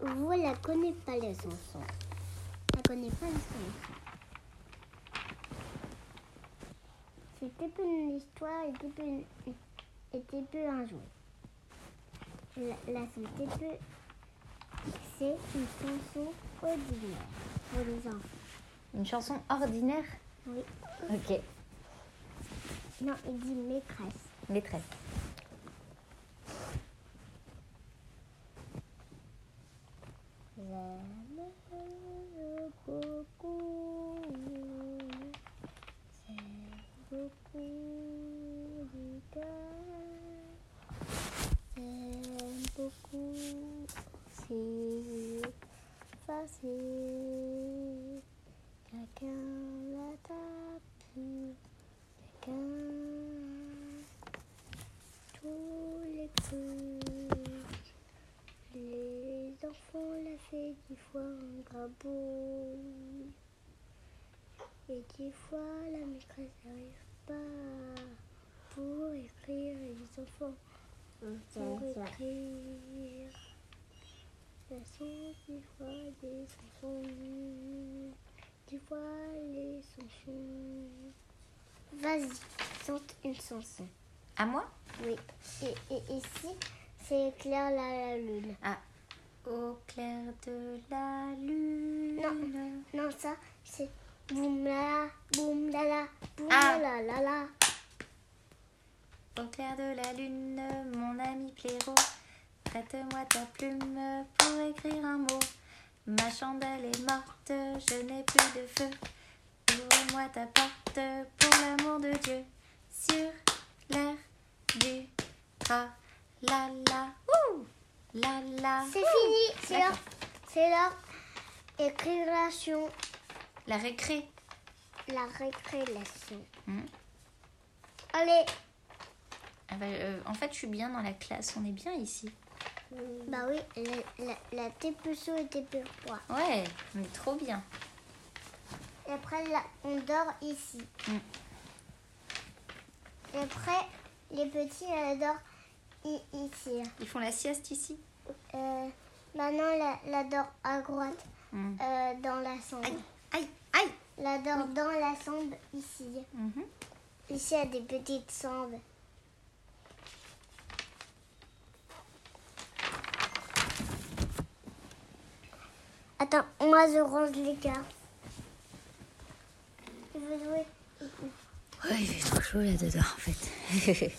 Vous la connaissez pas les chansons. La connaissez pas les chansons. C'était peu une histoire et était peu, une- était peu un jouet. La, la c'était peu, c'est une chanson ordinaire pour les enfants. Une chanson ordinaire? Oui. Ok. Non, il dit maîtresse. Maîtresse. J'aime beaucoup, c'est beaucoup cœur. J'aime beaucoup, c'est facile. Chacun la tape, chacun tous les coups. Les enfants la fait dix fois en grabot. Et dix fois la maîtresse n'arrive pas pour écrire les enfants. Pour écrire. Elles sont dix fois des chansons. Dix fois les chansons. Vas-y, chante une chanson. À moi? Oui. Et, et ici, c'est éclair la, la lune? Ah. Au clair de la lune. Non. Non, ça, c'est boum la la, boum la la, boum Ah. la la la. Au clair de la lune, mon ami Plaireau, prête-moi ta plume pour écrire un mot. Ma chandelle est morte, je n'ai plus de feu. Ouvre-moi ta porte pour l'amour de Dieu. Sur l'air du tra la la ouh la la. C'est fini, c'est leur, c'est leur écriration, La récré. la récréation. Hmm. Allez, Ah bah, euh, en fait, je suis bien dans la classe. On est bien ici. bah oui, la, la, et TP3. Ouais, on est trop bien. Et après, là, on dort ici. Mm. Et après, les petits, dorment i- ici. Ils font la sieste ici? Euh, maintenant, la, la dort à droite, Hmm. euh, dans la chambre. La dort dans la chambre ici. Mhm. Ici, il y a des petites chambres. Attends, moi je range les cartes. Tu veux jouer Ouais, il fait trop chaud là-dedans en fait.